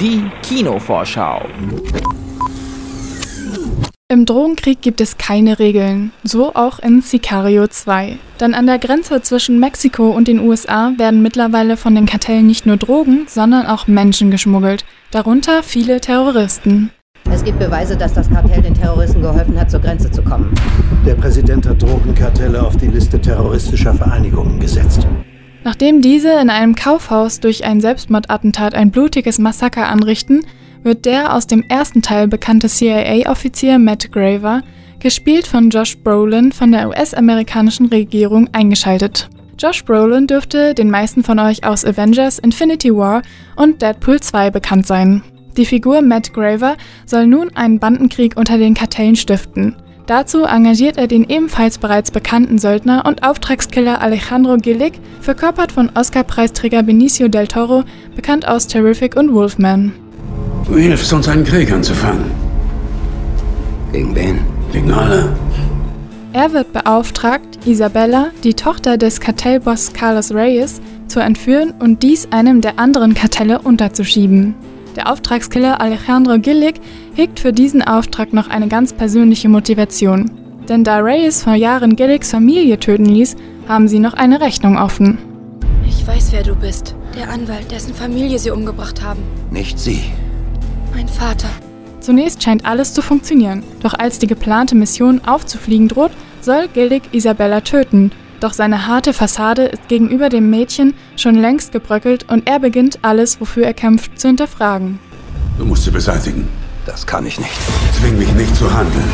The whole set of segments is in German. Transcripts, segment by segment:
Die Kinovorschau. Im Drogenkrieg gibt es keine Regeln, so auch in Sicario 2. Denn an der Grenze zwischen Mexiko und den USA werden mittlerweile von den Kartellen nicht nur Drogen, sondern auch Menschen geschmuggelt, darunter viele Terroristen. Es gibt Beweise, dass das Kartell den Terroristen geholfen hat, zur Grenze zu kommen. Der Präsident hat Drogenkartelle auf die Liste terroristischer Vereinigungen gesetzt. Nachdem diese in einem Kaufhaus durch ein Selbstmordattentat ein blutiges Massaker anrichten, wird der aus dem ersten Teil bekannte CIA-Offizier Matt Graver, gespielt von Josh Brolin von der US-amerikanischen Regierung, eingeschaltet. Josh Brolin dürfte den meisten von euch aus Avengers, Infinity War und Deadpool 2 bekannt sein. Die Figur Matt Graver soll nun einen Bandenkrieg unter den Kartellen stiften. Dazu engagiert er den ebenfalls bereits bekannten Söldner und Auftragskiller Alejandro Gillick, verkörpert von Oscar-Preisträger Benicio del Toro, bekannt aus Terrific und Wolfman. Du hilfst uns, einen Krieg anzufangen. Gegen wen? Gegen alle. Er wird beauftragt, Isabella, die Tochter des Kartellboss Carlos Reyes, zu entführen und dies einem der anderen Kartelle unterzuschieben. Der Auftragskiller Alejandro Gillick hegt für diesen Auftrag noch eine ganz persönliche Motivation. Denn da Reyes vor Jahren Gillicks Familie töten ließ, haben sie noch eine Rechnung offen. Ich weiß, wer du bist. Der Anwalt, dessen Familie sie umgebracht haben. Nicht sie. Mein Vater. Zunächst scheint alles zu funktionieren, doch als die geplante Mission aufzufliegen droht, soll Gillick Isabella töten. Doch seine harte Fassade ist gegenüber dem Mädchen schon längst gebröckelt und er beginnt alles, wofür er kämpft, zu hinterfragen. Du musst sie beseitigen. Das kann ich nicht. Zwing mich nicht zu handeln.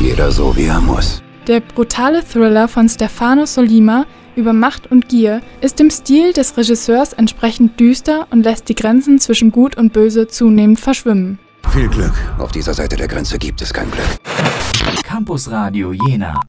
Jeder so, wie er muss. Der brutale Thriller von Stefano Solima über Macht und Gier ist dem Stil des Regisseurs entsprechend düster und lässt die Grenzen zwischen Gut und Böse zunehmend verschwimmen. Viel Glück. Auf dieser Seite der Grenze gibt es kein Glück. Campus Radio Jena